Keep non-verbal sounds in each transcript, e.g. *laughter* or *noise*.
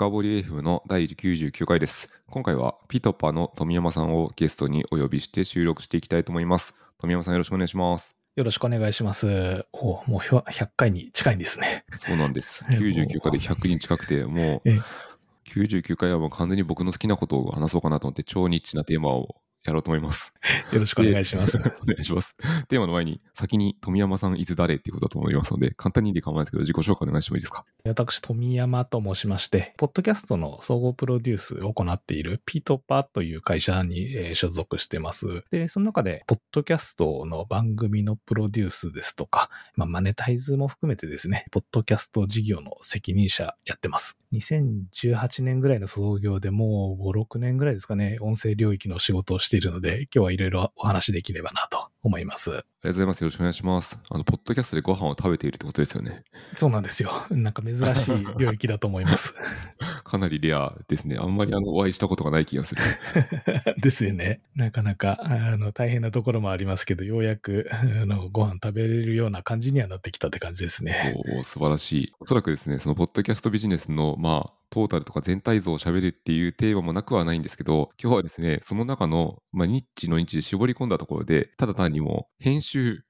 深掘り AF の第99回です。今回はピトパの富山さんをゲストにお呼びして収録していきたいと思います。富山さんよろしくお願いします。よろしくお願いします。おもう100回に近いんですね。そうなんです。*laughs* え99回で100人近くて、もうえ99回はもう完全に僕の好きなことを話そうかなと思って超ニッチなテーマをやろうと思います。*laughs* よろしくお願いします。*laughs* お願いします。テーマの前に先に富山さんいつ誰？っていうことだと思いますので、簡単にで構わないですけど自己紹介お願いしてもいいですか？私、富山と申しまして、ポッドキャストの総合プロデュースを行っているピートパという会社にえー所属してます。で、その中で、ポッドキャストの番組のプロデュースですとか、まあ、マネタイズも含めてですね、ポッドキャスト事業の責任者やってます。2018年ぐらいの創業でもう5、6年ぐらいですかね、音声領域の仕事をしてているので、今日はいろいろお話できればなと思います。ありがとうございます。よろしくお願いします。あの、ポッドキャストでご飯を食べているってことですよね。そうなんですよ。なんか珍しい領域だと思います。*laughs* かなりレアですね。あんまりあの、お会いしたことがない気がする。*laughs* ですよね。なかなか、あの、大変なところもありますけど、ようやく、あの、ご飯食べれるような感じにはなってきたって感じですね。おー素晴らしい。おそらくですね、そのポッドキャストビジネスの、まあ、トータルとか全体像を喋るっていうテーマもなくはないんですけど、今日はですね、その中の、まあ、ニッチのニッチで絞り込んだところで、ただ単にもう編集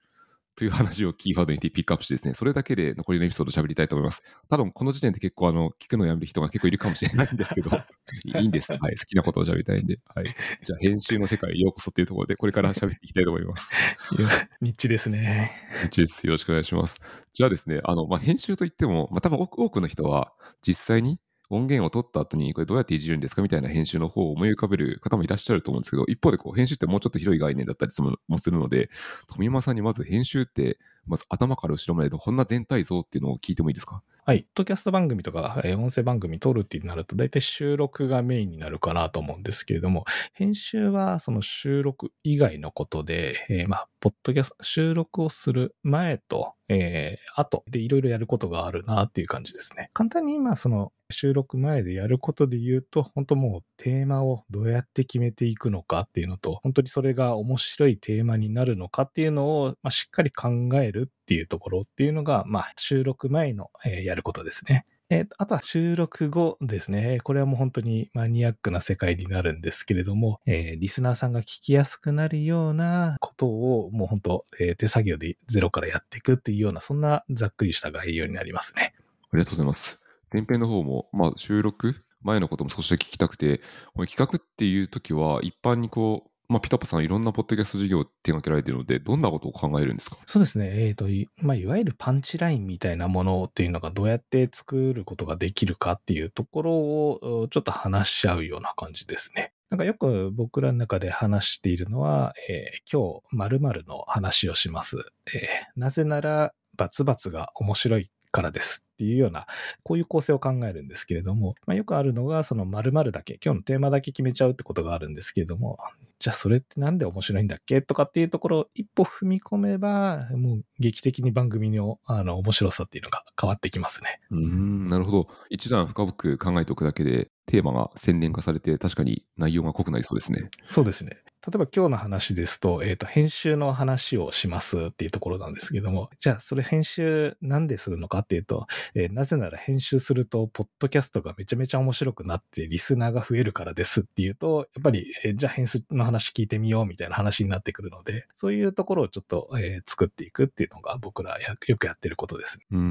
という話をキーワードにピックアップしてですね、それだけで残りのエピソード喋りたいと思います。多分この時点で結構あの、聞くのやめる人が結構いるかもしれないんですけど、*laughs* いいんです。はい。好きなことを喋りたいんで。はい。じゃあ編集の世界へようこそっていうところで、これから喋っていきたいと思います。いやニッチですね。一です。よろしくお願いします。じゃあですね、あの、まあ、編集といっても、まあ、多分多く多くの人は実際に音源を取った後にこれどうやっていじるんですかみたいな編集の方を思い浮かべる方もいらっしゃると思うんですけど、一方でこう編集ってもうちょっと広い概念だったりもするので、富山さんにまず編集って、まず頭から後ろまでのこんな全体像っていうのを聞いてもいいですか？はい。ポッドキャスト番組とか、えー音声番組撮るってなると、大体収録がメインになるかなと思うんですけれども、編集はその収録以外のことで、えーまあ、ポッドキャスト、収録をする前と、えー後でいろいろやることがあるなっていう感じですね。簡単に今、その収録前でやることで言うと、本当もうテーマをどうやって決めていくのかっていうのと、本当にそれが面白いテーマになるのかっていうのを、まあ、しっかり考えるっていうところっていうのが、まあ、収録前の、えーやることですね。えーあとは収録後ですね。これはもう本当にマニアックな世界になるんですけれども、えーリスナーさんが聞きやすくなるようなことをもう本当、えー手作業でゼロからやっていくっていうような、そんなざっくりした概要になりますね。ありがとうございます。前編の方も、まあ、収録前のことも少し聞きたくて、これ企画っていう時は一般にこう、まあ、ピタパさんいろんなポッドキャスト事業を手掛けられているので、どんなことを考えるんですか？そうですね。えっ、と、いまあ、いわゆるパンチラインみたいなものっていうのがどうやって作ることができるかっていうところをちょっと話し合うような感じですね。なんかよく僕らの中で話しているのは、えー今日〇〇の話をします。えーなぜならバツバツが面白いからですっていうような、こういう構成を考えるんですけれども、まあ、よくあるのがその〇〇だけ、今日のテーマだけ決めちゃうってことがあるんですけれども、じゃあそれってなんで面白いんだっけ？とかっていうところを一歩踏み込めば、もう劇的に番組のあの面白さっていうのが変わってきますね。うーん、なるほど。一段深く考えておくだけで、テーマが洗練化されて、確かに内容が濃くなりそうですね。そうですね。例えば今日の話ですと、えっ、と、編集の話をしますっていうところなんですけども、じゃあそれ編集なんでするのかっていうと、えーなぜなら編集すると、ポッドキャストがめちゃめちゃ面白くなって、リスナーが増えるからですっていうと、やっぱり、えーじゃあ編集の話聞いてみようみたいな話になってくるので、そういうところをちょっと、えー作っていくっていうのが僕らやよくやってることです。うん、うん、う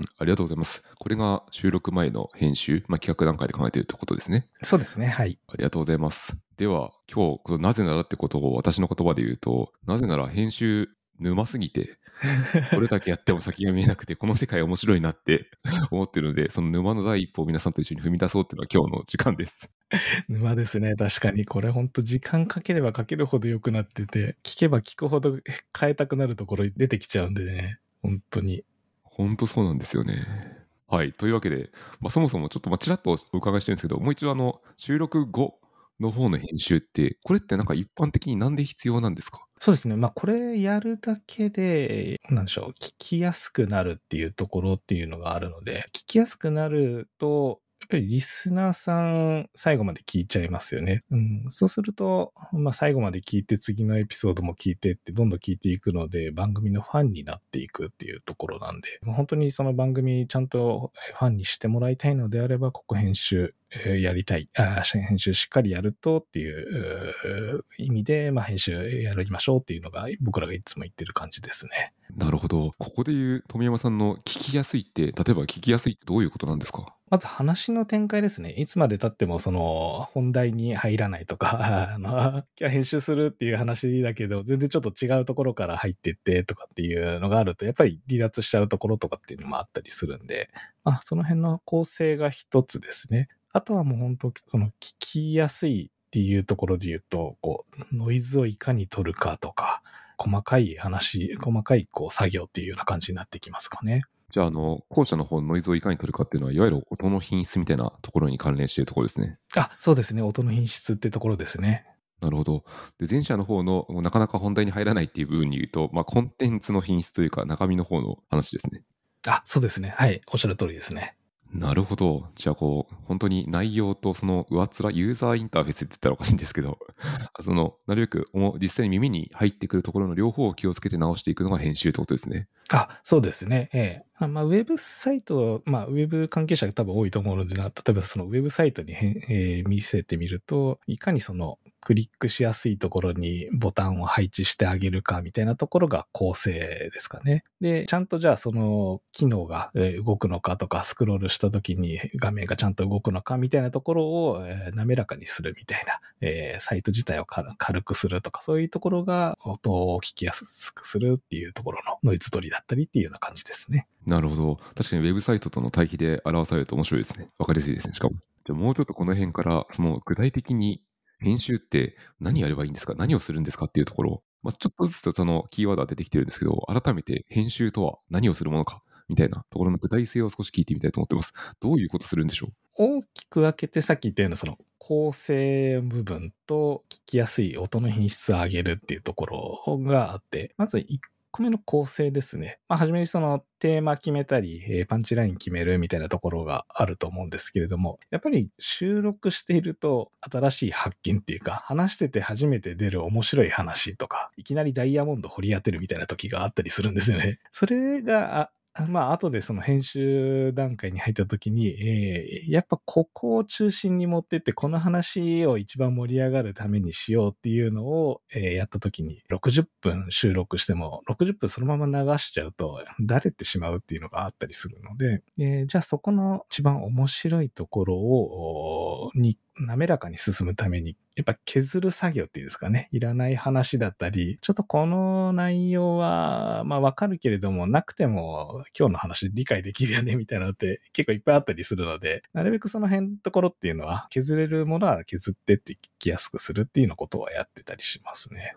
ん。ありがとうございます。これが収録前の編集、まあ、企画段階で考えているってことですね。そうですね。はい。ありがとうございます。では、今日、このなぜならってことを私の言葉で言うと、なぜなら編集沼すぎて、*laughs* どれだけやっても先が見えなくて、この世界面白いなって思ってるので、その沼の第一歩を皆さんと一緒に踏み出そうっていうのが今日の時間です。*laughs* 沼ですね。確かに。これほんと時間かければかけるほど良くなってて、聞けば聞くほど変えたくなるところ出てきちゃうんでね。本当に。ほんとそうなんですよね。はい。というわけで、まあ、そもそもちょっと、まあ、ちらっとお伺いしてるんですけど、もう一度あの、収録後の方の編集って、これってなんか一般的になんで必要なんですか？そうですね。まあこれやるだけで、なんでしょう、聞きやすくなるっていうところっていうのがあるので、聞きやすくなると、ぱりリスナーさん最後まで聞いちゃいますよね。うん、そうすると、まあ最後まで聞いて次のエピソードも聞いてってどんどん聞いていくので番組のファンになっていくっていうところなんで、本当にその番組ちゃんとファンにしてもらいたいのであれば、ここ編集やりたい、あ編集しっかりやるとっていう意味で、まあ、編集やりましょうっていうのが僕らがいつも言ってる感じですね。なるほど。ここで言う富山さんの聞きやすいって、例えば聞きやすいってどういうことなんですか？まず話の展開ですね。いつまで経ってもその本題に入らないとか、*laughs* あの、今日編集するっていう話だけど、全然ちょっと違うところから入ってってとかっていうのがあると、やっぱり離脱しちゃうところとかっていうのもあったりするんで、まあ、その辺の構成が一つですね。あとはもう本当、その聞きやすいっていうところで言うと、こう、ノイズをいかに取るかとか、細かい話、細かいこう作業っていうような感じになってきますかね。じゃあ、あの、校舎の方のノイズをいかに取るかっていうのは、いわゆる音の品質みたいなところに関連しているところですね。あ、そうですね。音の品質ってところですね。なるほど。で、前者の方のなかなか本題に入らないっていう部分に言うと、まあ、コンテンツの品質というか、中身の方の話ですね。あ、そうですね。はい。おっしゃる通りですね。なるほど。じゃあ、こう、本当に内容とその上っ面、ユーザーインターフェースって言ったらおかしいんですけど、*laughs* その、なるべく実際に耳に入ってくるところの両方を気をつけて直していくのが編集ってことですね。あ、そうですね。ええ。まあ、ウェブサイト、まあ、ウェブ関係者が多分多いと思うのでな、例えばそのウェブサイトに、えー、見せてみると、いかにそのクリックしやすいところにボタンを配置してあげるかみたいなところが構成ですかね。で、ちゃんとじゃあその機能が動くのかとか、スクロールした時に画面がちゃんと動くのかみたいなところを滑らかにするみたいな、えー、サイト自体を軽くするとか、そういうところが音を聞きやすくするっていうところのノイズ取りだったりっていうような感じですね。なるほど。確かにウェブサイトとの対比で表されると面白いですね。わかりやすいですね、しかも。じゃあもうちょっとこの辺から、その具体的に編集って何やればいいんですか？何をするんですかっていうところ、まあ、ちょっとずつそのキーワードは出てきてるんですけど、改めて編集とは何をするものかみたいなところの具体性を少し聞いてみたいと思ってます。どういうことするんでしょう？大きく分けてさっき言ったようなその構成部分と聞きやすい音の品質を上げるっていうところがあって、まず1個目の構成ですね。まあ、はじめにそのテーマ決めたり、えー、パンチライン決めるみたいなところがあると思うんですけれども、やっぱり収録していると新しい発見っていうか、話してて初めて出る面白い話とか、いきなりダイヤモンド掘り当てるみたいな時があったりするんですよね。それがまあ、後でその編集段階に入った時に、えー、やっぱここを中心に持ってって、この話を一番盛り上がるためにしようっていうのを、えー、やった時に、60分収録しても、60分そのまま流しちゃうと、だれてしまうっていうのがあったりするので、えー、じゃあそこの一番面白いところを、に滑らかに進むために、やっぱ削る作業っていうんですかね。いらない話だったり、ちょっとこの内容は、まあわかるけれども、なくても今日の話理解できるよね、みたいなのって結構いっぱいあったりするので、なるべくその辺のところっていうのは、削れるものは削ってって聞きやすくするっていうようなことはやってたりしますね。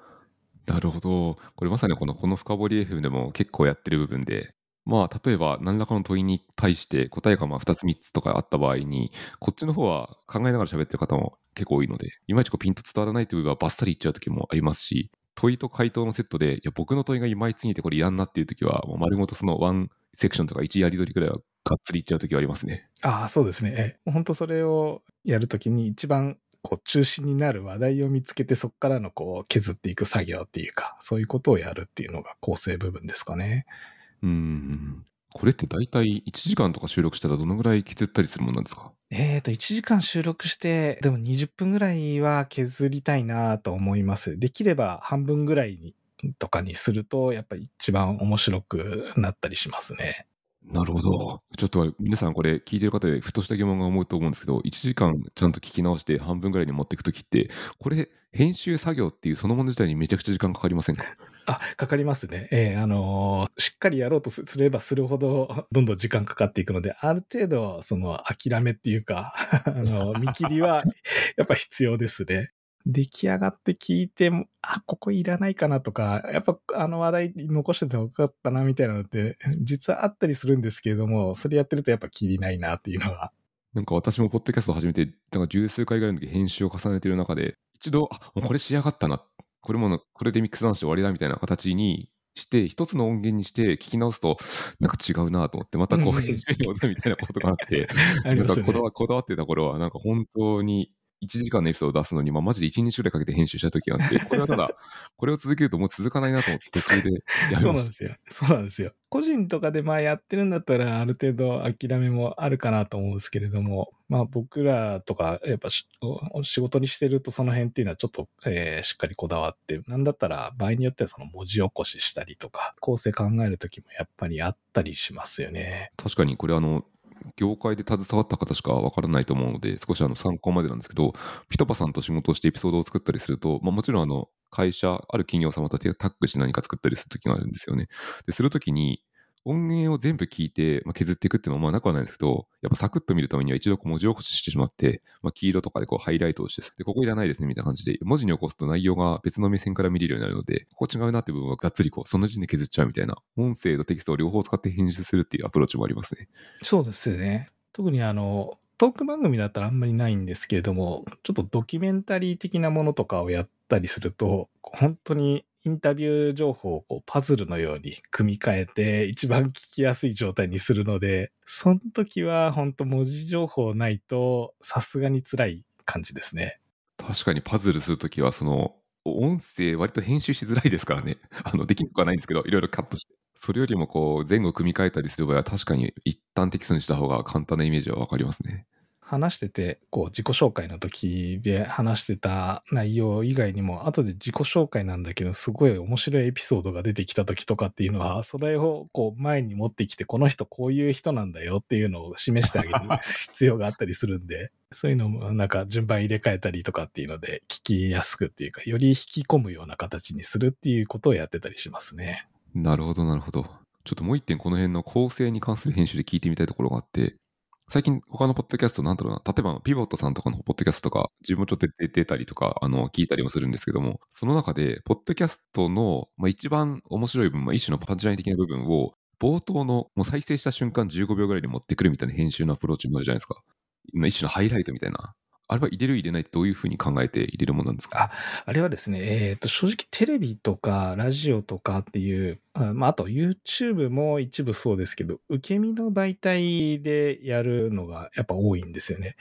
なるほど。これまさにこの、この深掘り FM でも結構やってる部分で、まあ、例えば何らかの問いに対して答えがまあ2つ3つとかあった場合に、こっちの方は考えながら喋ってる方も結構多いので、いまいちこうピンと伝わらないという部分はバッサリいっちゃう時もありますし、問いと回答のセットで、いや、僕の問いがいまいちすぎてこれいらんなっていう時は、もう丸ごとそのワンセクションとか1やり取りぐらいはがっつりいっちゃう時はありますね。ああ、そうですね。本当それをやるときに一番こう中心になる話題を見つけてそこからのこう削っていく作業っていうか、そういうことをやるっていうのが構成部分ですかね。うん。これって大体1時間とか収録したらどのぐらい削ったりするもんなんですか？えっ、と、1時間収録して、でも20分ぐらいは削りたいなと思います。できれば半分ぐらいにとかにすると、やっぱり一番面白くなったりしますね。なるほど。ちょっと皆さんこれ聞いてる方でふとした疑問が思うと思うんですけど、1時間ちゃんと聞き直して半分ぐらいに持っていくときって、これ編集作業っていうそのもの自体にめちゃくちゃ時間かかりませんか？*laughs* あ、かかりますね。ええー、あのー、しっかりやろうとすればするほど、どんどん時間かかっていくので、ある程度、その、諦めっていうか、*laughs* あの、見切りは、やっぱ必要ですね。出来上がって聞いても、あ、ここいらないかなとか、やっぱあの話題残しててよかったなみたいなのって、*laughs* 実はあったりするんですけれども、それやってるとやっぱきりないなっていうのが。なんか私もポッドキャスト始めて、なんか十数回ぐらいの時編集を重ねてる中で、一度、あ、もうこれ仕上がったな。これもこれでミックスダウンして終わりだみたいな形にして、一つの音源にして聞き直すと、なんか違うなと思って、またこううん編集に戻るみたいなことがあって、*laughs* ねなんかこだ。わこだわってた頃は、なんか本当に1時間のエピソードを出すのに、まあ、マジで1日ぐらいかけて編集した時があって、これはただ、*laughs* これを続けるともう続かないなと思って、途中でやめ。そうなんですよ。そうなんですよ。個人とかでまあやってるんだったらある程度諦めもあるかなと思うんですけれども、まあ僕らとかやっぱしお仕事にしてるとその辺っていうのはちょっと、えーしっかりこだわって、なんだったら場合によってはその文字起こししたりとか、構成考える時もやっぱりあったりしますよね。確かにこれあの業界で携わった方しかわからないと思うので少しあの参考までなんですけどピトパさんと仕事をしてエピソードを作ったりすると、まあ、もちろんあの会社ある企業様とタッグして何か作ったりするときがあるんですよね。でする時に音源を全部聞いて、まあ、削っていくっていうのはまあなくはないんですけど、やっぱサクッと見るためには一度こう文字起こししてしまって、まあ、黄色とかでこうハイライトをして、で、ここいらないですねみたいな感じで、文字に起こすと内容が別の目線から見れるようになるので、ここ違うなって部分はがっつりこう、その時点で削っちゃうみたいな、音声とテキストを両方使って編集するっていうアプローチもありますね。そうですよね。特にあの、トーク番組だったらあんまりないんですけれども、ちょっとドキュメンタリー的なものとかをやったりすると、本当にインタビュー情報をこうパズルのように組み替えて一番聞きやすい状態にするので、その時は本当文字情報ないとさすがに辛い感じですね。確かにパズルするときは、その、音声割と編集しづらいですからね。*laughs* あの、できなくはないんですけど、いろいろカットして。それよりもこう、前後組み替えたりする場合は確かに一旦テキストにした方が簡単なイメージはわかりますね。話してて、こう自己紹介の時で話してた内容以外にも、後で自己紹介なんだけど、すごい面白いエピソードが出てきた時とかっていうのは、それをこう前に持ってきて、この人こういう人なんだよっていうのを示してあげる必要があったりするんで、そういうのもなんか順番入れ替えたりとかっていうので、聞きやすくっていうか、より引き込むような形にするっていうことをやってたりしますね。なるほど、なるほど。ちょっともう一点この辺の構成に関する編集で聞いてみたいところがあって、最近他のポッドキャストなんだろうな、例えばピボットさんとかのポッドキャストとか、自分もちょっと出てたりとか、あの、聞いたりもするんですけども、その中で、ポッドキャストの、まあ、一番面白い部分、まあ、一種のパンチライン的な部分を、冒頭のもう再生した瞬間15秒ぐらいに持ってくるみたいな編集のアプローチもあるじゃないですか。一種のハイライトみたいな。あれは入れる入れないってどういうふうに考えて入れるものなんですか？あれはですね、えっ、と、正直テレビとかラジオとかっていう、あまあ、あと YouTube も一部そうですけど、受け身の媒体でやるのがやっぱ多いんですよね。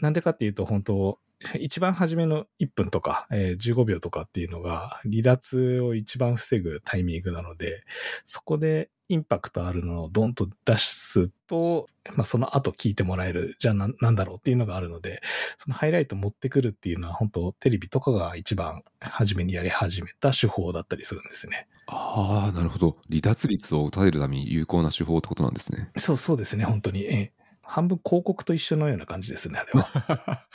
なんでかっていうと、本当 *laughs* 一番初めの1分とか、えー15秒とかっていうのが離脱を一番防ぐタイミングなので、そこでインパクトあるのをドンと出すと、まあ、その後聞いてもらえる、じゃあななんだろうっていうのがあるので、そのハイライト持ってくるっていうのは本当テレビとかが一番初めにやり始めた手法だったりするんですね。ああ、なるほど。離脱率を打たれるために有効な手法ってことなんですね。そうそうですね、本当に。ええ半分広告と一緒のような感じですね、あれは。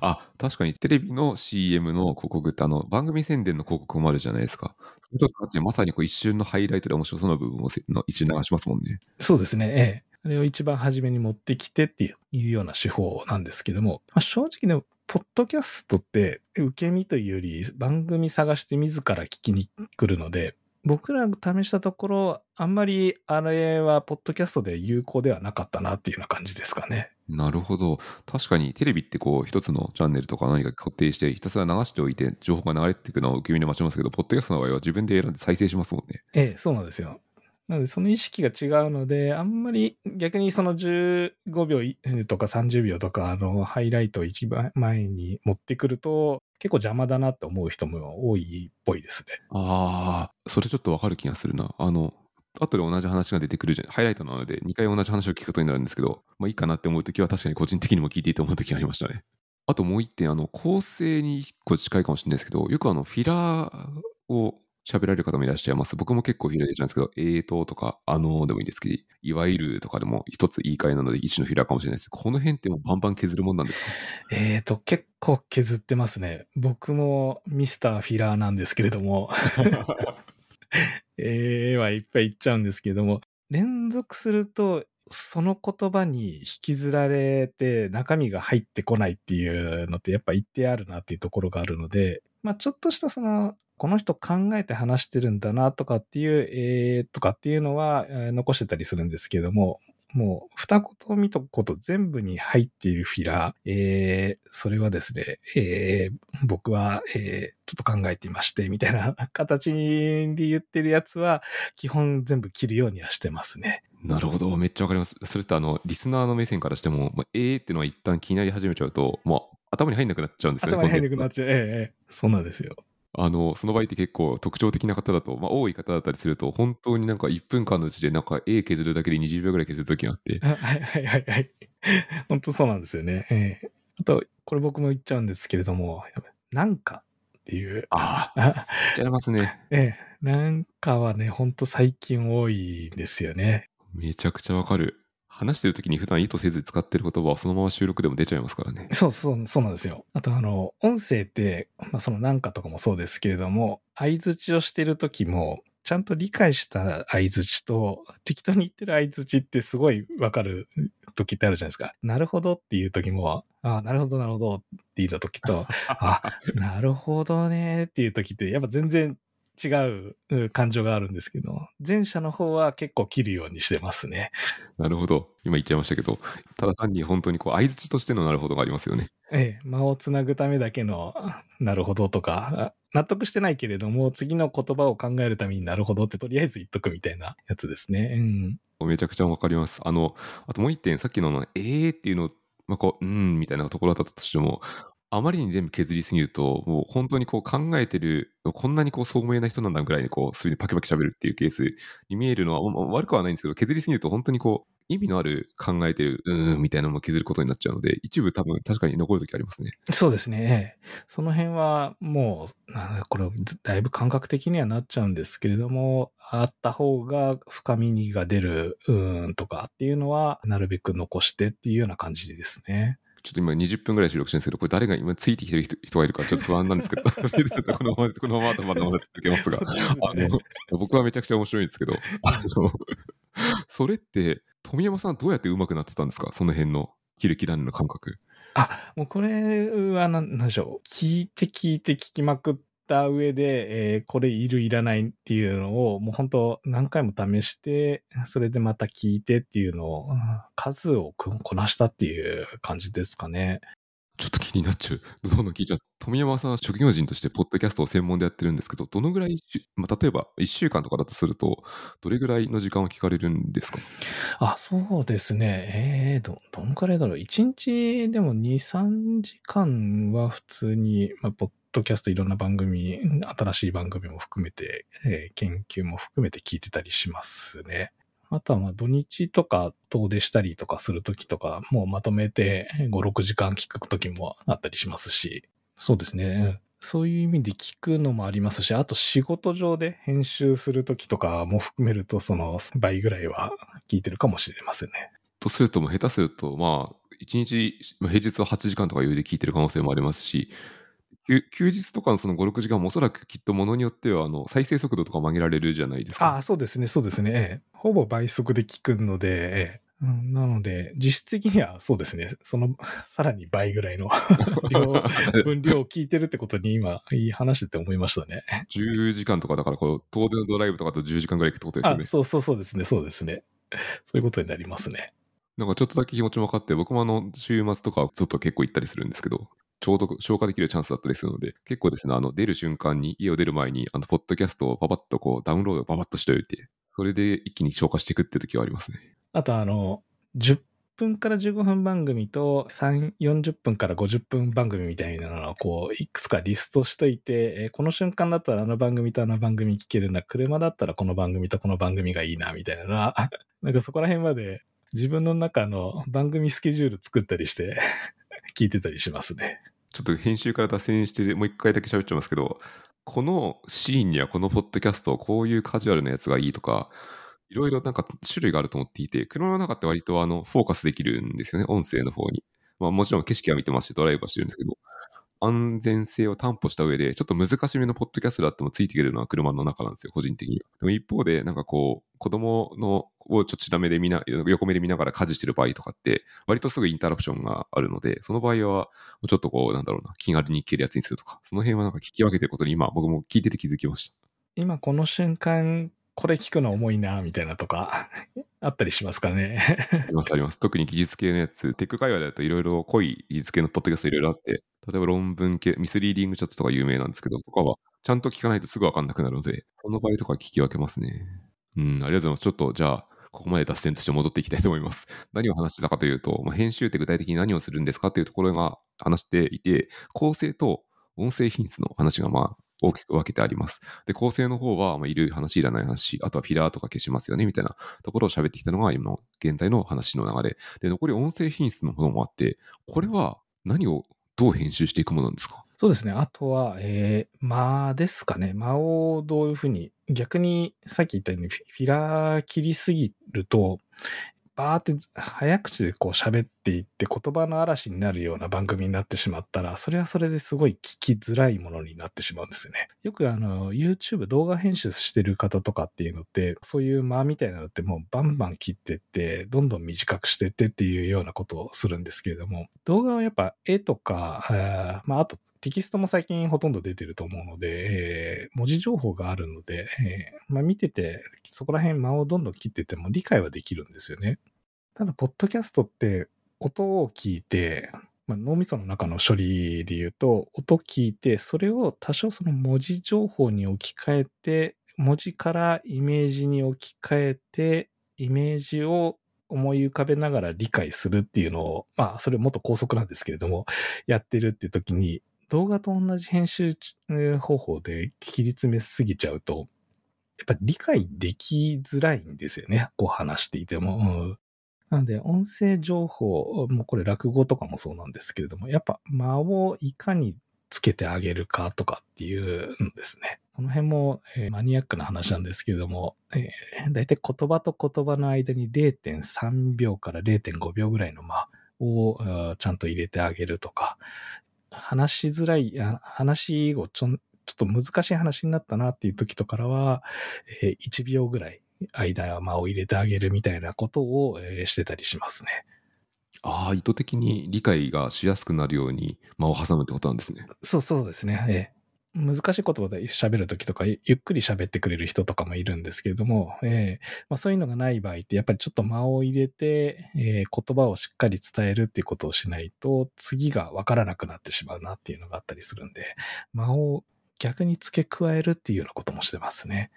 *laughs* あ、確かにテレビの CM の広告ってあの番組宣伝の広告もあるじゃないですか。それとかまさにこう一瞬のハイライトで面白そうな部分をせの一瞬流しますもんね。そうですね、ええあれを一番初めに持ってきてっていういうような手法なんですけども、まあ、正直ね、ポッドキャストって受け身というより番組探して自ら聞きに来るので、僕らが試したところ、あんまりあれはポッドキャストで有効ではなかったなっていうような感じですかね。なるほど。確かにテレビってこう一つのチャンネルとか何か固定してひたすら流しておいて情報が流れていくのを受け身で待ちますけど、ポッドキャストの場合は自分で選んで再生しますもんね。ええ、そうなんですよ。なので、その意識が違うので、あんまり逆にその15秒いとか30秒とか、あの、ハイライトを一番前に持ってくると、結構邪魔だなって思う人も多いっぽいですね。ああ、それちょっとわかる気がするな。あの、後で同じ話が出てくるじゃん。ハイライトなので2回同じ話を聞くことになるんですけど、まあいいかなって思うときは確かに個人的にも聞いていいと思うときがありましたね。あともう一点、あの、構成に一個近いかもしれないですけど、よくあの、フィラーを喋られる方もいらっしゃいます。僕も結構フィラーでじゃないですけど、えーととか、あのーでもいいですけど、いわゆるとかでも一つ言い換えなので一種のフィラかもしれないです。この辺ってもうバンバン削るもんなんですか？*laughs* えーと、結構削ってますね。僕もミスターフィラーなんですけれども、えーはいっぱい言っちゃうんですけれども、連続すると、その言葉に引きずられて中身が入ってこないっていうのってやっぱ一定あるなっていうところがあるので、まあちょっとしたその、この人考えて話してるんだなとかっていう、えーとかっていうのは、えー残してたりするんですけれども、もう、二言三言全部に入っているフィラー、えー、それはですね、えー、僕は、えー、ちょっと考えていまして、みたいな *laughs* 形で言ってるやつは、基本全部切るようにはしてますね。なるほど、めっちゃわかります。それってあの、リスナーの目線からしても、まあ、えーっていうのは一旦気になり始めちゃうと、もう頭に入んなくなっちゃうんですよね。頭に入んなくなっちゃう。ええええ、そうなんですよ。あの、その場合って結構特徴的な方だと、まあ、多い方だったりすると、本当になんか1分間のうちでなんか A 削るだけで20秒ぐらい削るときがあって。はいはいはいはい。*laughs* 本当そうなんですよね。ええあと、これ僕も言っちゃうんですけれども、なんかっていう。ああ、言っちゃいますね。ええ、なんかはね、ほんと最近多いんですよね。めちゃくちゃわかる。話してる時に普段意図せず使ってる言葉はそのまま収録でも出ちゃいますからね。そうそう、そうなんですよ。あとあの、音声って、まあそのなんかとかもそうですけれども、相づちをしてる時も、ちゃんと理解した相づちと、適当に言ってる相づちってすごいわかる時ってあるじゃないですか。なるほどっていう時も、あなるほどなるほどっていう時と、*laughs* あ、なるほどねっていう時って、やっぱ全然違う感情があるんですけど、前者の方は結構切るようにしてますね。なるほど。今言っちゃいましたけど、ただ単に本当にこう、相づちとしてのなるほどがありますよね。ええ、間をつなぐためだけのなるほどとか、納得してないけれども、次の言葉を考えるためになるほどってとりあえず言っとくみたいなやつですね。うん。めちゃくちゃわかります。あの、あともう一点、さっきのの、えーっていうのまあ、こう、うん、みたいなところだったとしても、あまりに全部削りすぎると、もう本当にこう考えてる、こんなにこう聡明な人なんだぐらいにこう、すぐにパキパキ喋るっていうケースに見えるのは悪くはないんですけど、削りすぎると本当にこう、意味のある考えてる、うーん、みたいなのも削ることになっちゃうので、一部多分確かに残るときありますね。そうですね。その辺はもう、これだいぶ感覚的にはなっちゃうんですけれども、あった方が深みが出る、うーんとかっていうのは、なるべく残してっていうような感じですね。ちょっと今20分ぐらい収録してるんですけど、これ誰が今ついてきてる人人がいるかちょっと不安なんですけど、このまま、このまままだまだ続けますが、*laughs* あの、僕はめちゃくちゃ面白いんですけど、あの、それって、富山さんどうやって上手くなってたんですか？その辺のキルキランの感覚。あ、もうこれは何でしょう。聞いて聞いて聞きまくった上で、えー、これいるいらないっていうのをもう本当何回も試して、それでまた聞いてっていうのを、数をこなしたっていう感じですかね。ちょっと気になっちゃう。どんどん聞いちゃう？富山さんは職業人としてポッドキャストを専門でやってるんですけど、どのぐらい、まあ、例えば1週間とかだとすると、どれぐらいの時間を聞かれるんですか？あ、そうですね。えー、ど、どんくらいだろう？1日でも2、3時間は普通に、まあ、ポッドキャストいろんな番組、新しい番組も含めて、えー、研究も含めて聞いてたりしますね。あとはまあ土日とか遠出したりとかするときとか、もうまとめて5、6時間聞くときもあったりしますし、そうですね。そういう意味で聞くのもありますし、あと仕事上で編集するときとかも含めると、その倍ぐらいは聞いてるかもしれませんね。とすると下手すると、まあ、1日、平日は8時間とか余裕で聞いてる可能性もありますし、休日とかのその5、6時間もおそらくきっとものによってはあの再生速度とか曲げられるじゃないですか。ああ、そうですね、そうですね。ほぼ倍速で聞くので、うん、なので、実質的にはそうですね、その、*laughs* さらに倍ぐらいの *laughs* 量、*laughs* 分量を聞いてるってことに今、いい話してて思いましたね。10時間とかだから、こう、東電ドライブとかと10時間ぐらい行くってことですよね。そうそうそうですね、そうですね。そういうことになりますね。なんかちょっとだけ気持ちも分かって、僕もあの、週末とかちょっと結構行ったりするんですけど、ちょうど消化できるチャンスだったりするので、結構ですね、あの、出る瞬間に、家を出る前に、あの、ポッドキャストをパパッとこう、ダウンロードをパパッとしておいて、それで一気に消化していくって時はありますね。あと、あの、10分から15分番組と3、40分から50分番組みたいなのをこう、いくつかリストしといて、えこの瞬間だったらあの番組とあの番組聞けるな、車だったらこの番組とこの番組がいいな、みたいなのは、*laughs* なんかそこら辺まで自分の中の番組スケジュール作ったりして聞いてたりしますね。ちょっと編集から脱線して、もう一回だけ喋っちゃいますけど、このシーンにはこのポッドキャスト、こういうカジュアルなやつがいいとか、いろいろなんか種類があると思っていて、車の中って割とあのフォーカスできるんですよね、音声の方に。まあもちろん景色は見てますし、ドライブはしてるんですけど、安全性を担保した上で、ちょっと難しめのポッドキャストだってもついてくるのは車の中なんですよ、個人的には。でも一方で、なんかこう、子供のをちょっと下目で見な、横目で見ながら家事してる場合とかって、割とすぐインタラプションがあるので、その場合は、ちょっとこう、なんだろうな、気軽に聞けるやつにするとか、その辺はなんか聞き分けてることに今、僕も聞いてて気づきました。今この瞬間これ聞くの重いな、みたいなとか、*laughs* あったりしますかね。ありますあります。特に技術系のやつ、テック界隈だといろいろ濃い技術系のポッドキャストいろいろあって、例えば論文系、ミスリーディングチャットとか有名なんですけど、とかはちゃんと聞かないとすぐわかんなくなるので、その場合とか聞き分けますね。うん、ありがとうございます。ちょっとじゃあ、ここまで脱線として戻っていきたいと思います。*laughs* 何を話してたかというと、まあ、編集って具体的に何をするんですかっていうところが話していて、構成と音声品質の話がまあ大きく分けてあります。で、構成の方は、まあ、いる話、いらない話、あとはフィラーとか消しますよね、みたいなところを喋ってきたのが今の現在の話の流れ。で、残り音声品質のものもあって、これは何をどう編集していくものなんですか？そうですね。あとは、えー、間ですかね。間をどういうふうに、逆にさっき言ったようにフィラー切りすぎると、バーって早口でこう喋っっていって言葉の嵐になるような番組になってしまったら、それはそれですごい聞きづらいものになってしまうんですよね。よくあの、YouTube 動画編集してる方とかっていうのって、そういう間みたいなのってもうバンバン切ってって、どんどん短くしてってっていうようなことをするんですけれども、動画はやっぱ絵とか、まああとテキストも最近ほとんど出てると思うので、えー文字情報があるので、えーまあ見てて、そこら辺間をどんどん切ってても理解はできるんですよね。ただ、ポッドキャストって音を聞いて、まあ、脳みその中の処理で言うと、音聞いて、それを多少その文字情報に置き換えて、文字からイメージに置き換えて、イメージを思い浮かべながら理解するっていうのを、まあ、それもっと高速なんですけれども、やってるっていう時に、動画と同じ編集方法で切り詰めすぎちゃうと、やっぱ理解できづらいんですよね。こう話していても。うんなんで、音声情報、もうこれ落語とかもそうなんですけれども、やっぱ間をいかにつけてあげるかとかっていうんですね。この辺も、えーマニアックな話なんですけれども、えー、だいたい言葉と言葉の間に0.3秒から0.5秒ぐらいの間をちゃんと入れてあげるとか、話しづらい、話をちょちょっと難しい話になったなっていう時とからは、えー1秒ぐらい間間を入れてあげるみたいなことを、えーしてたりしますね。ああ、意図的に理解がしやすくなるように間を挟むってことなんですね。そうそうですね。ええ難しい言葉で喋るときとか、ゆゆっくり喋ってくれる人とかもいるんですけれども、ええまあ、そういうのがない場合って、やっぱりちょっと間を入れて、ええ言葉をしっかり伝えるっていうことをしないと、次がわからなくなってしまうなっていうのがあったりするんで、間を逆に付け加えるっていうようなこともしてますね。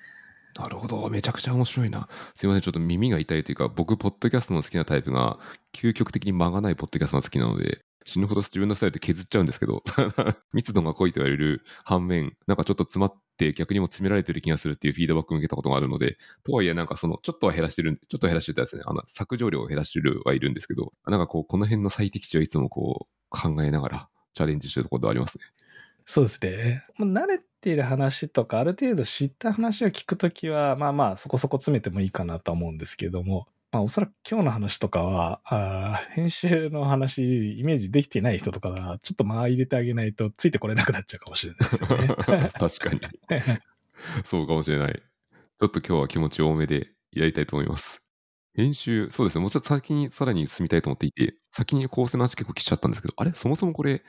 なるほど。めちゃくちゃ面白いな。すいません。ちょっと耳が痛いというか、僕、ポッドキャストの好きなタイプが、究極的に間がないポッドキャストが好きなので、死ぬほど自分のスタイルで削っちゃうんですけど、*laughs* 密度が濃いと言われる反面、なんかちょっと詰まって逆にも詰められてる気がするっていうフィードバックを受けたことがあるので、とはいえなんかその、ちょっとは減らしてる、ちょっと減らしてたですね、あの、削除量を減らしてるはいるんですけど、なんかこう、この辺の最適値をいつもこう、考えながらチャレンジしてるところではありますね。そうですね。もう慣れている話とか、ある程度知った話を聞くときは、まあまあ、そこそこ詰めてもいいかなとは思うんですけれども、まあ、おそらく今日の話とかは、あー編集の話、イメージできてない人とかは、ちょっと間入れてあげないと、ついてこれなくなっちゃうかもしれないですよね。*laughs* 確かに。そうかもしれない。ちょっと今日は気持ち多めでやりたいと思います。編集、そうですね。もうちょっと先にさらに進みたいと思っていて、先に構成の話結構来ちゃったんですけど、あれ？そもそもこれ、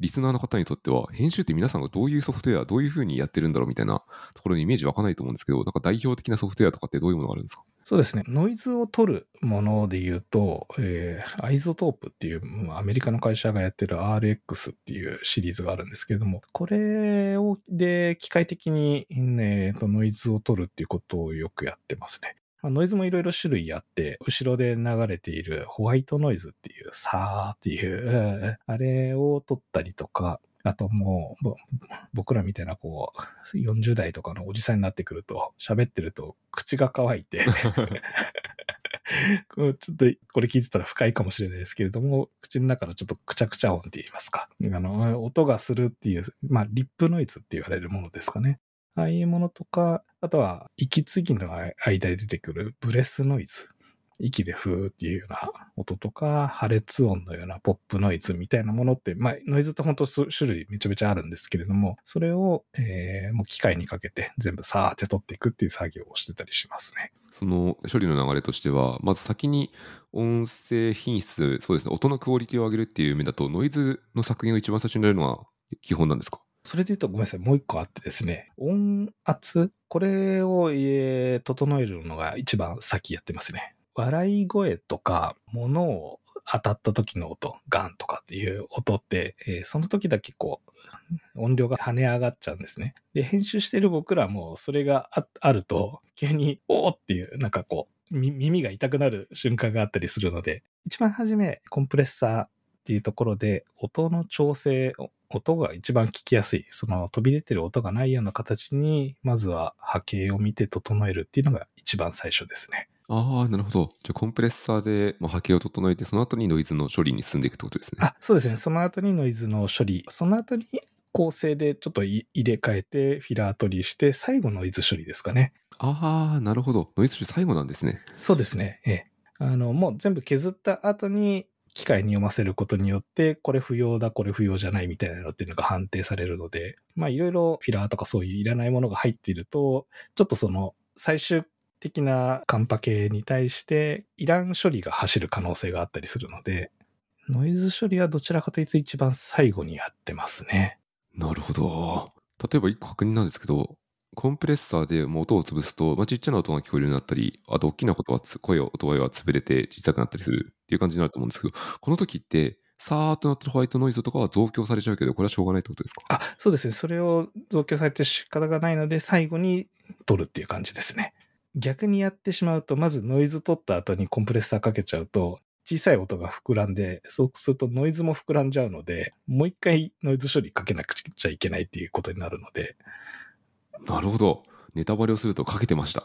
リスナーの方にとっては、編集って皆さんがどういうソフトウェア、どういうふうにやってるんだろうみたいなところにイメージ湧かないと思うんですけど、なんか代表的なソフトウェアとかってどういうものがあるんですか？そうですね。ノイズを取るもので言うと、えー iZotope っていう、アメリカの会社がやってる RX っていうシリーズがあるんですけれども、これを、で、機械的に、ね、ノイズを取るっていうことをよくやってますね。まあ、ノイズもいろいろ種類あって、後ろで流れているホワイトノイズっていう、サーっていう、あれを取ったりとか、あともう、僕らみたいなこう、40代とかのおじさんになってくると、喋ってると口が乾いて、*laughs* ちょっとこれ聞いてたら深いかもしれないですけれども、口の中のちょっとくちゃくちゃ音って言いますか。あの、音がするっていう、まあ、リップノイズって言われるものですかね。ああいうものとか、あとは、息継ぎの間で出てくるブレスノイズ。息でふーっていうような音とか、破裂音のようなポップノイズみたいなものって、まあ、ノイズって本当種類めちゃめちゃあるんですけれども、それを、えーもう機械にかけて全部さーって取っていくっていう作業をしてたりしますね。その処理の流れとしては、まず先に音声品質、そうですね、音のクオリティを上げるっていう面だと、ノイズの削減を一番最初にやるのが基本なんですか？それで言うとごめんなさい、もう一個あってですね、音圧、これを、えー整えるのが一番先やってますね。笑い声とか、物を当たった時の音、ガンとかっていう音って、えーその時だけこう、音量が跳ね上がっちゃうんですね。で、編集してる僕らもそれがあると、急に、おーっていう、なんかこう、耳が痛くなる瞬間があったりするので、一番初め、コンプレッサーっていうところで、音の調整、音が一番聞きやすい、その飛び出てる音がないような形に、まずは波形を見て整えるっていうのが一番最初ですね。ああ、なるほど。じゃあコンプレッサーでまあ波形を整えて、その後にノイズの処理に進んでいくってことですね。あ、そうですね。その後にノイズの処理、その後に構成でちょっとい入れ替えて、フィラー取りして、最後ノイズ処理ですかね。ああ、なるほど。ノイズ処理最後なんですね。そうですね。ええ。あの、もう全部削った後に、機械に読ませることによって、これ不要だ、これ不要じゃないみたいなのっていうのが判定されるので、まあいろいろフィラーとかそういういらないものが入っていると、ちょっとその最終的なカンパ系に対して、いらん処理が走る可能性があったりするので、ノイズ処理はどちらかというと一番最後にやってますね。なるほど。例えば一個確認なんですけど、コンプレッサーでも音を潰すと、まあ、ちっちゃな音が聞こえるようになったり、あと大きなことはつ声を、音は潰れて小さくなったりするっていう感じになると思うんですけど、この時って、さーっとなってるホワイトノイズとかは増強されちゃうけど、これはしょうがないってことですか？あ、そうですね。それを増強されて仕方がないので、最後に取るっていう感じですね。逆にやってしまうと、まずノイズ取った後にコンプレッサーかけちゃうと、小さい音が膨らんで、そうするとノイズも膨らんじゃうので、もう一回ノイズ処理かけなくちゃいけないっていうことになるので。なるほど。ネタバレをするとかけてました。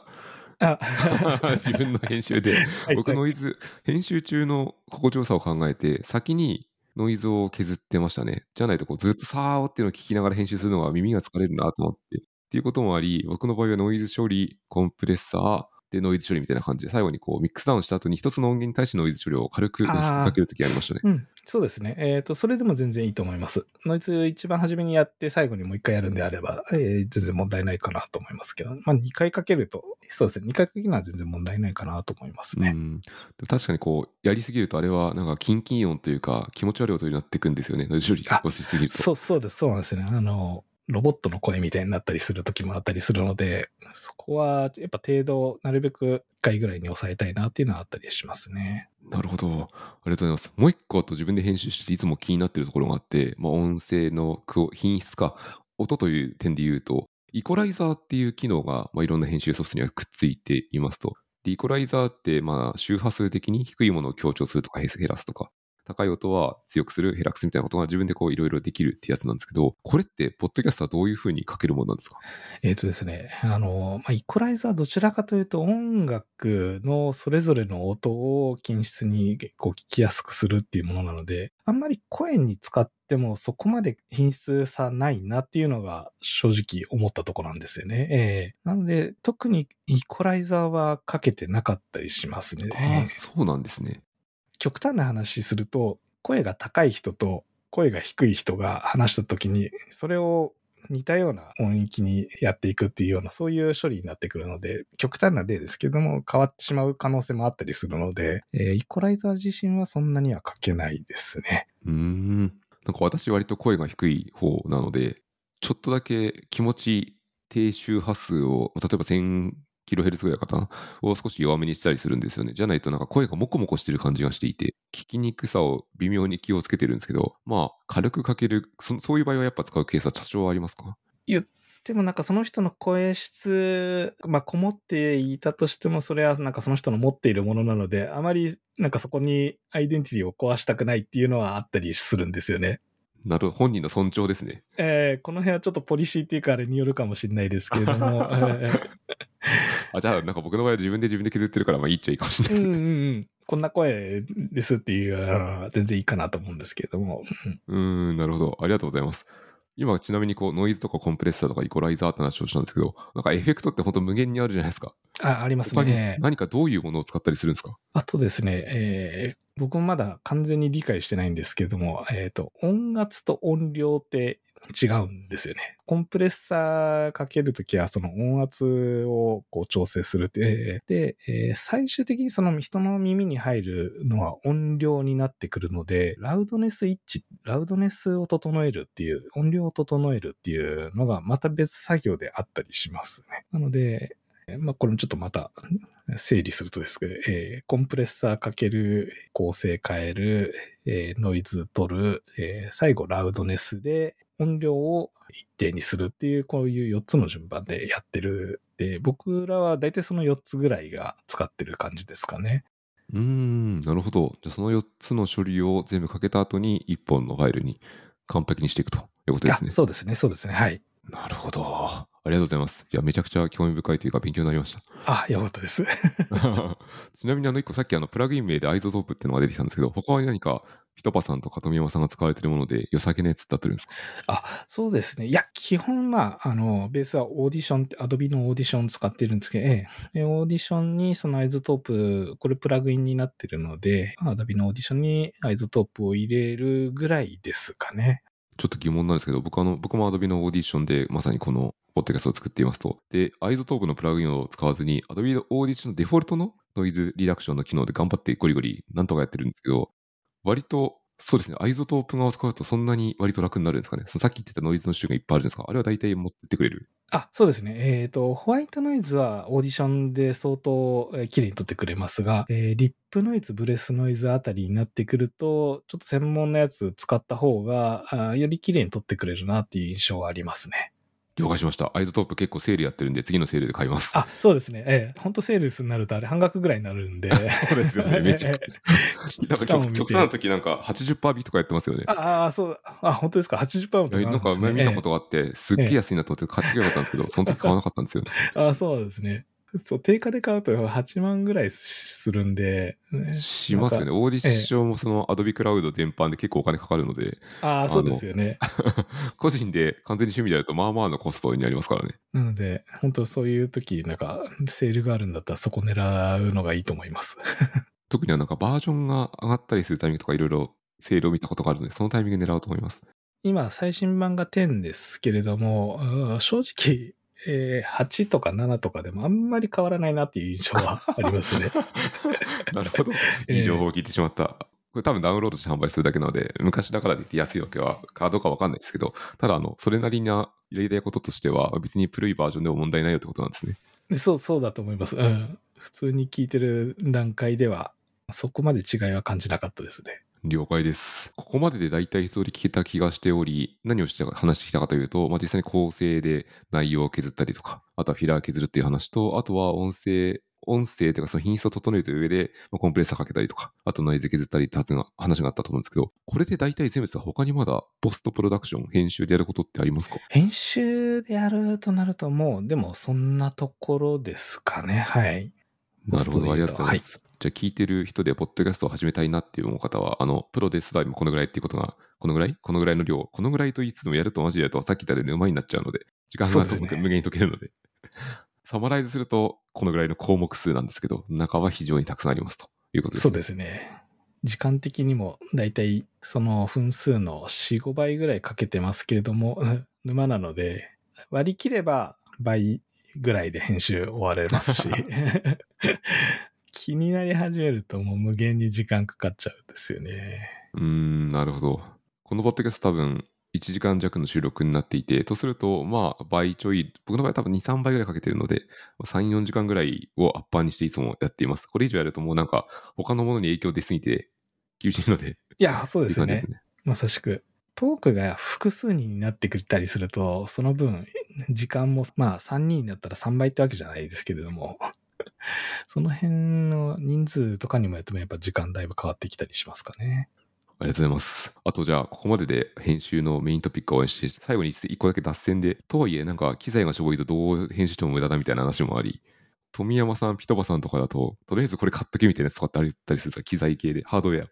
あ *laughs* 自分の編集で。はい僕ノイズ、編集中の心地よさを考えて、先にノイズを削ってましたね。じゃないとこうずっとさーっていうのを聞きながら編集するのが耳が疲れるなと思って。っていうこともあり、僕の場合はノイズ処理、コンプレッサー、でノイズ処理みたいな感じで、最後にこうミックスダウンした後に一つの音源に対してノイズ処理を軽くかけるときありましたね。うん、そうですね。えっ、と、それでも全然いいと思います。ノイズ一番初めにやって最後にもう一回やるんであれば、えー全然問題ないかなと思いますけど、まあ2回かけると、そうですね。2回かけるのは全然問題ないかなと思いますね。うん、確かにこうやりすぎるとあれはなんかキンキン音というか気持ち悪い音になっていくんですよね。ノイズ処理あをしすぎると。そう、そうです。そうなんですね。あの、ロボットの声みたいになったりする時もあったりするので、そこはやっぱ程度を、なるべく1回ぐらいに抑えたいなっていうのはあったりしますね。なるほど。ありがとうございます。もう一個あと自分で編集していつも気になってるところがあって、まあ、音声の品質か、音という点で言うと、イコライザーっていう機能が、まあ、いろんな編集ソフトにはくっついていますと。イコライザーって、まあ、周波数的に低いものを強調するとか減らすとか、高い音は強くする、減らすみたいなことが自分でこういろいろできるってやつなんですけど、これって、ポッドキャストはどういうふうに書けるものなんですか？えっ、とですね、あの、まあ、イコライザーはどちらかというと音楽のそれぞれの音を均質にこう聞きやすくするっていうものなので、あんまり声に使ってもそこまで品質差ないなっていうのが正直思ったところなんですよね。ええなので、特にイコライザーはかけてなかったりしますね。ああ、そうなんですね。極端な話すると、声が高い人と声が低い人が話した時に、それを似たような音域にやっていくっていうような、そういう処理になってくるので、極端な例ですけども、変わってしまう可能性もあったりするので、えーイコライザー自身はそんなには書けないですね。うん。なんか私割と声が低い方なので、ちょっとだけ気持ち低周波数を、例えば1000キロヘルツぐらいかなを少し弱めにしたりするんですよね。じゃないとなんか声がモコモコしてる感じがしていて、聞きにくさを微妙に気をつけてるんですけど、まあ軽くかける、そそういう場合はやっぱ使うケースは多少ありますか？でもなんかその人の声質、まあ、こもっていたとしても、それはなんかその人の持っているものなので、あまりなんかそこにアイデンティティを壊したくないっていうのはあったりするんですよね。なるほど、本人の尊重ですね。えーこの辺はちょっとポリシーっていうかあれによるかもしれないですけれども、*laughs* えー *laughs* あ、じゃあなんか僕の場合は自分で自分で削ってるからまあいいっちゃいいかもしれないですね。うんうんうん、こんな声ですっていうのは全然いいかなと思うんですけれども、うんなるほど。ありがとうございます。今、ちなみにこう、ノイズとかコンプレッサーとかイコライザーって話をしたんですけど、なんかエフェクトって本当無限にあるじゃないですか。あありますね。何かどういうものを使ったりするんですか？あとですね、えー僕もまだ完全に理解してないんですけれども、えっ、と、音圧と音量って違うんですよね。コンプレッサーかけるときはその音圧をこう調整するって、で、えー最終的にその人の耳に入るのは音量になってくるので、ラウドネスイッチ、ラウドネスを整えるっていう、音量を整えるっていうのがまた別作業であったりしますね。なので、まあ、これもちょっとまた整理するとですけど、えー、コンプレッサーかける、構成変える、えー、ノイズ取る、えー、最後ラウドネスで音量を一定にするっていう、こういう4つの順番でやってる。で、僕らは大体その4つぐらいが使ってる感じですかね。うーん、なるほど。じゃあその4つの処理を全部かけた後に1本のファイルに完璧にしていくということですね。そうですね、そうですね。はい。なるほど。ありがとうございます。いや、めちゃくちゃ興味深いというか勉強になりました。あ、よかったです。*laughs* ちなみにあの1個さっきあのプラグイン名で iZotope っていうのが出てきたんですけど、他に何か PitPa さんとか富山さんが使われているもので良さげなやつってあってるんですか？あ、そうですね。いや、基本まあ、あの、ベースは Audition、Adobe のオーディション使ってるんですけど、ええ、オーディションにその iZotope、これプラグインになってるので、 Adobe のオーディションに iZotope を入れるぐらいですかね。ちょっと疑問なんですけど、僕あの、僕も Adobe のオーディションでまさにこのポッドキャストを作っていますと。で、 iZotope のプラグインを使わずに、Adobe のオーディションのデフォルトのノイズリダクションの機能で頑張ってゴリゴリなんとかやってるんですけど、割とそうですね。 iZotope 側を使うとそんなに割と楽になるんですかね。さっき言ってたノイズの種がいっぱいあるんですかあれは大体持ってってくれるあ、そうですね。えっ、ー、と、ホワイトノイズはオーディションで相当、えー、綺麗に取ってくれますが、えー、リップノイズ、ブレスノイズあたりになってくると、ちょっと専門のやつ使った方が、あより綺麗に取ってくれるなっていう印象はありますね。了解しました。 iZotope 結構セールやってるんで、次のセールで買います。あ、そうですね。ええ。本当セールスになるとあれ半額ぐらいになるんで。*laughs* そうですよね。めちゃくちゃ。*laughs* なんか極極端な時なんか80%引きとかやってますよね。ああ、そう。あ、本当ですか？80%引き、ね。なんか前見たことがあって、すっげえ安いなと思って買ってきゃよかったんですけど、その時買わなかったんですよね。*laughs* ああ、そうですね。*laughs* そう、定価で買うと8万ぐらいするんで、ね、しますよね。オーディションもそのアドビクラウド全般で結構お金かかるので。ああ、そうですよね。*laughs* 個人で完全に趣味でやると、まあまあのコストになりますからね。なので、本当そういう時、なんか、セールがあるんだったらそこ狙うのがいいと思います。*laughs* 特にはなんかバージョンが上がったりするタイミングとかいろいろセールを見たことがあるので、そのタイミング狙おうと思います。今、最新版が10ですけれども、正直、えー、8とか7とかでもあんまり変わらないなっていう印象は *laughs* ありますね。*laughs* なるほど。*laughs* いい情報を聞いてしまった。えー、これ多分ダウンロードして販売するだけなので、昔だからといって安いわけは、かどうかわかんないですけど、ただ、あの、それなりな入れたいこととしては、別に古いバージョンでも問題ないよってことなんですね。そう、そうだと思います。うん。普通に聞いてる段階では、そこまで違いは感じなかったですね。了解です。ここまでで大体一通り聞けた気がしており、何をして話してきたかというと、まあ、実際に構成で内容を削ったりとか、あとはフィラー削るっていう話と、あとは音声、音声というかその品質を整えるという上で、まあ、コンプレッサーかけたりとか、あとノイズ削ったりって話があったと思うんですけど、これで大体全部ですが他にまだポストプロダクション、編集でやることってありますか？編集でやるとなるともう、でもそんなところですかね。はい。なるほど、ありがとうございます。はいじゃあ聞いてる人で、ポッドキャストを始めたいなっていう方は、あの、プロですらもこのぐらいっていうことが、このぐらい？このぐらいの量、このぐらいと言いつつもやるとマジでやると、さっき言ったようにうまいになっちゃうので、時間が無限に解けるので。*laughs* サマライズすると、このぐらいの項目数なんですけど、中は非常にたくさんありますということです、ね。そうですね。時間的にも、だいたいその分数の4、5倍ぐらいかけてますけれども、*laughs* 沼なので、割り切れば倍ぐらいで編集終われますし。*laughs* 気になり始めるともう無限に時間かかっちゃうんですよね。うーん、なるほど。このポッドキャスト多分1時間弱の収録になっていて、とすると、まあ、倍ちょい、僕の場合多分2、3倍ぐらいかけてるので、3、4時間ぐらいをアッパーにしていつもやっています。これ以上やるともうなんか、他のものに影響出すぎて厳しいので。いや、そうですよね。ねまさしく。トークが複数人になってくれたりすると、その分、時間も、まあ3人になったら3倍ってわけじゃないですけれども、*laughs* その辺の人数とかにもやってもやっぱ時間だいぶ変わってきたりしますかね。ありがとうございます。あとじゃあ、ここまでで編集のメイントピックを応援して、最後に一個だけ脱線で、とはいえなんか機材がしょぼいとどう編集しても無駄だみたいな話もあり、富山さん、ピトバさんとかだと、とりあえずこれ買っとけみたいなやつとかってあったりするんですか機材系で、ハードウェア。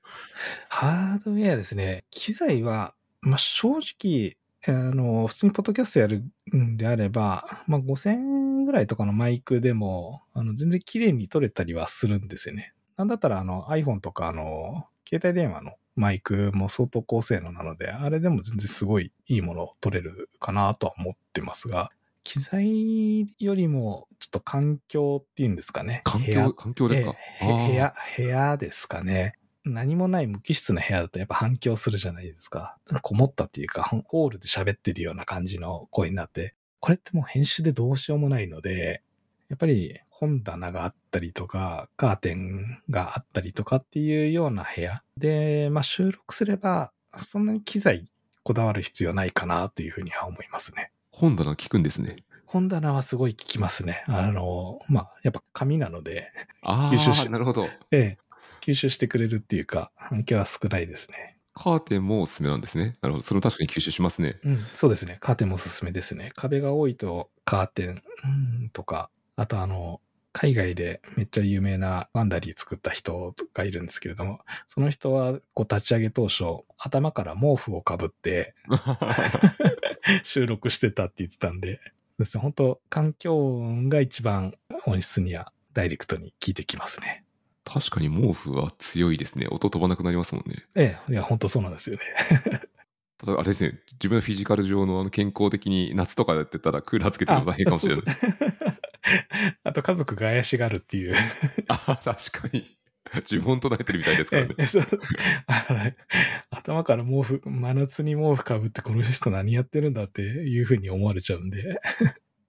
ハードウェアですね。機材は、まあ、正直、あの、普通にポッドキャストやるんであれば、まあ、5000円ぐらいとかのマイクでも、あの、全然綺麗に撮れたりはするんですよね。なんだったら、あの、iPhone とか、あの、携帯電話のマイクも相当高性能なので、あれでも全然すごいいいものを撮れるかなとは思ってますが、機材よりも、ちょっと環境っていうんですかね。環境、環境ですか？部屋、部屋ですかね。何もない無機質な部屋だとやっぱ反響するじゃないですか。こもったっていうか、ホールで喋ってるような感じの声になって、これってもう編集でどうしようもないので、やっぱり本棚があったりとか、カーテンがあったりとかっていうような部屋で、まあ収録すれば、そんなに機材こだわる必要ないかなというふうには思いますね。本棚聞くんですね。本棚はすごい聞きますね。あの、まあ、やっぱ紙なので、あ吸収しあ、なるほど。ええ、吸収してくれるっていうか、反響は少ないですね。カーテンもおすすめなんですね。なるほど。それも確かに吸収しますね。うん、そうですね。カーテンもおすすめですね。壁が多いとカーテンうんとか、あとあの、海外でめっちゃ有名なワンダリー作った人がいるんですけれども、その人はこう立ち上げ当初、頭から毛布をかぶって収録してたって言ってたんで、ですね、本当環境音が一番音質にはダイレクトに効いてきますね。確かに毛布は強いですね。音飛ばなくなりますもんね。ええ、いや、本当そうなんですよね。ただあれですね、自分のフィジカル上のあの健康的に夏とかやってたらクーラーつけても大変かもしれない。あそうそうあと家族が怪しがるっていう。*laughs* あ確かに。自分と慣れてるみたいですからね。*laughs* 頭から毛布、真夏に毛布かぶってこの人何やってるんだっていうふうに思われちゃうんで。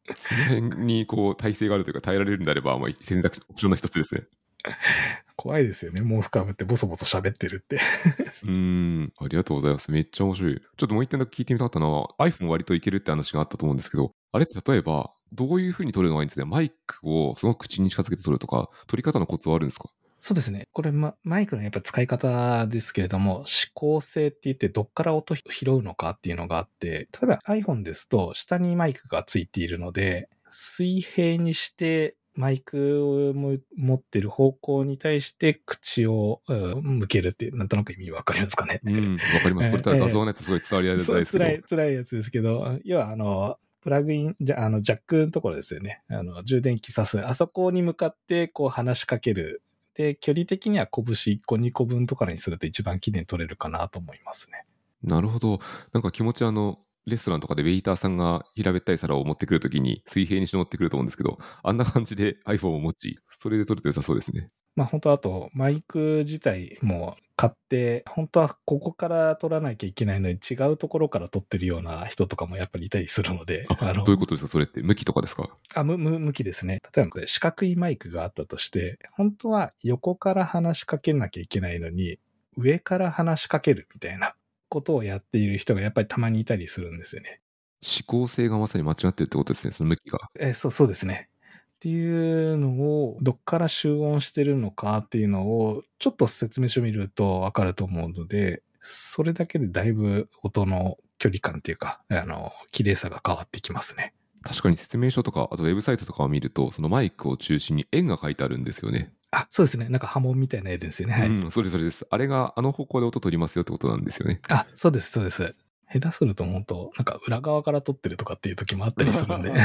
その辺にこう耐性があるというか耐えられるんであれば、まあ、選択肢、オプションの一つですね。*laughs* 怖いですよね。毛布かぶってボソボソ喋ってるって。*laughs* うーん、ありがとうございます。めっちゃ面白い。ちょっともう一点だけ聞いてみたかったのは、iPhone 割といけるって話があったと思うんですけど、あれって例えば、どういう風に撮るのがいいんですかねマイクをその口に近づけて撮るとか、撮り方のコツはあるんですか？そうですね。これ、ま、マイクのやっぱ使い方ですけれども、指向性って言ってどっから音拾うのかっていうのがあって、例えば iPhone ですと下にマイクがついているので、水平にしてマイクを持ってる方向に対して口を、うん向けるって、なんとなく意味わかりますかね。うん、わかります。これただ画像がないとすごい伝わりづそうらいですけど。辛い、辛いやつですけど、要はあの、プラグイン、じゃ、あの、ジャックのところですよね。あの、充電器挿す。あそこに向かって、こう話しかける。で、距離的には拳1個2個分とかにすると一番綺麗に取れるかなと思いますね。なるほど。なんか気持ちあの、レストランとかでウェイターさんが平べったい皿を持ってくるときに水平にして持ってくると思うんですけど、あんな感じで iPhone を持ち、それで撮ると良さそうですね。まあ本当あと、マイク自体も買って、本当はここから取らなきゃいけないのに違うところから取ってるような人とかもやっぱりいたりするので、あ、どういうことですか？それって。向きとかですか？あ、む、む、向きですね。例えば四角いマイクがあったとして、本当は横から話しかけなきゃいけないのに、上から話しかけるみたいなことをやっている人がやっぱりたまにいたりするんですよね。指向性がまさに間違ってるってことですね。その向きが。え、そう、そうですね。っていうのを、どっから集音してるのかっていうのを、ちょっと説明書見るとわかると思うので、それだけでだいぶ音の距離感っていうか、あの、綺麗さが変わってきますね。確かに説明書とか、あとウェブサイトとかを見ると、そのマイクを中心に円が書いてあるんですよね。あ、そうですね。なんか波紋みたいな絵ですよね。はい。うん、それそれです。あれがあの方向で音取りますよってことなんですよね。あ、そうです、そうです。下手すると本当なんか裏側から撮ってるとかっていう時もあったりするんで。*laughs*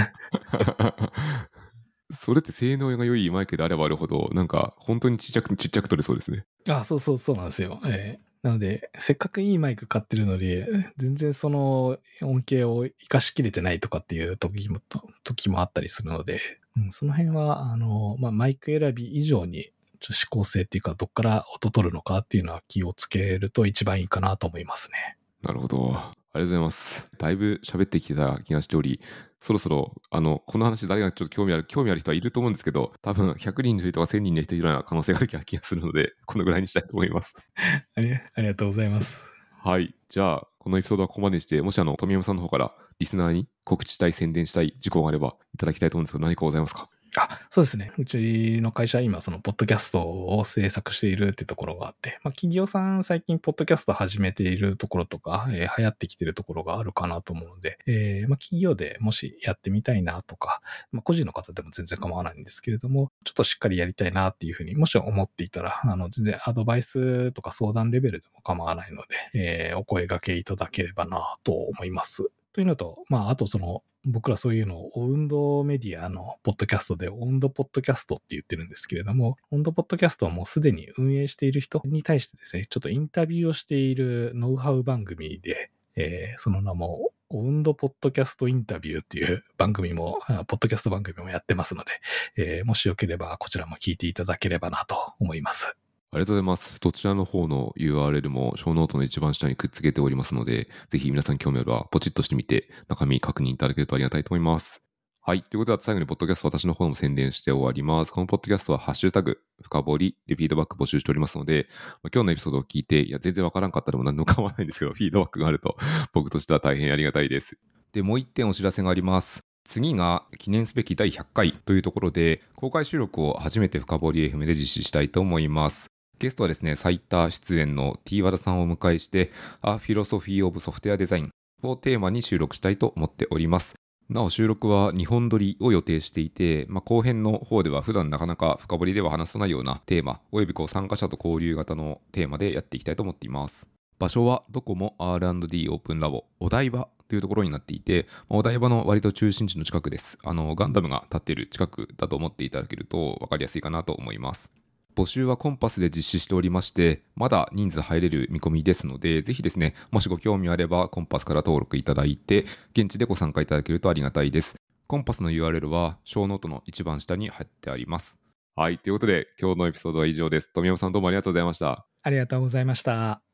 それって性能が良いマイクであればあるほど、なんか本当にちっちゃくちっちゃく撮れそうですね。あ、そうそうそうなんですよ。ええなので、せっかくいいマイク買ってるのに、全然その恩恵を活かしきれてないとかっていう時も、時もあったりするので、うん、その辺は、あの、まあ、マイク選び以上に、ちょ指向性っていうか、どっから音取るのかっていうのは気をつけると一番いいかなと思いますね。なるほど。ありがとうございます。だいぶ喋ってきてた気がしており、そろそろ、あの、この話誰がちょっと興味ある、興味ある人はいると思うんですけど、多分100人の人とか1000人の人いるような可能性がある気がするので、このぐらいにしたいと思います。*laughs* ありがとうございます。はい。じゃあ、このエピソードはここまでにして、もしあの、富山さんの方からリスナーに告知したい、宣伝したい事項があればいただきたいと思うんですけど、何かございますか？あ、そうですね。うちの会社今、その、ポッドキャストを制作しているってところがあって、まあ、企業さん最近、ポッドキャスト始めているところとか、えー流行ってきているところがあるかなと思うので、えーまあ、企業でもしやってみたいなとか、まあ、個人の方でも全然構わないんですけれども、ちょっとしっかりやりたいなっていうふうに、もし思っていたら、あの、全然アドバイスとか相談レベルでも構わないので、えーお声掛けいただければなと思います。というのと、まあ、あとその、僕らそういうのを、オウンドメディアのポッドキャストで、オウンドポッドキャストって言ってるんですけれども、オウンドポッドキャストはもうすでに運営している人に対してですね、ちょっとインタビューをしているノウハウ番組で、えーその名も、オウンドポッドキャストインタビューっていう番組も、ポッドキャスト番組もやってますので、えーもしよければこちらも聞いていただければなと思います。ありがとうございます。どちらの方の URL もショーノートの一番下にくっつけておりますので、ぜひ皆さん興味あればポチッとしてみて中身確認いただけるとありがたいと思います。はい。ということで、最後にポッドキャスト私の方も宣伝して終わります。このポッドキャストはハッシュタグ、深掘りでフィードバック募集しておりますので、今日のエピソードを聞いて、いや、全然わからんかったらも何でも構わないんですけど、フィードバックがあると *laughs* 僕としては大変ありがたいです。で、もう一点お知らせがあります。次が記念すべき第100回というところで、公開収録を初めて深掘り FM で実施したいと思います。ゲストはですね、最多出演の T 和田さんをお迎えして、A Philosophy of Software Design をテーマに収録したいと思っております。なお収録は2本撮りを予定していて、まあ、後編の方では普段なかなか深掘りでは話さないようなテーマ、およびこう参加者と交流型のテーマでやっていきたいと思っています。場所はどこも R&D オープンラボ、お台場というところになっていて、まあお台場の割と中心地の近くです。あの、ガンダムが立っている近くだと思っていただけると分かりやすいかなと思います。募集は connpass で実施しておりまして、まだ人数入れる見込みですので、ぜひですね、もしご興味あれば connpass から登録いただいて、現地でご参加いただけるとありがたいです。 connpass の URL は、ショーノートの一番下に貼ってあります。はい、ということで、今日のエピソードは以上です。富山さんどうもありがとうございました。ありがとうございました。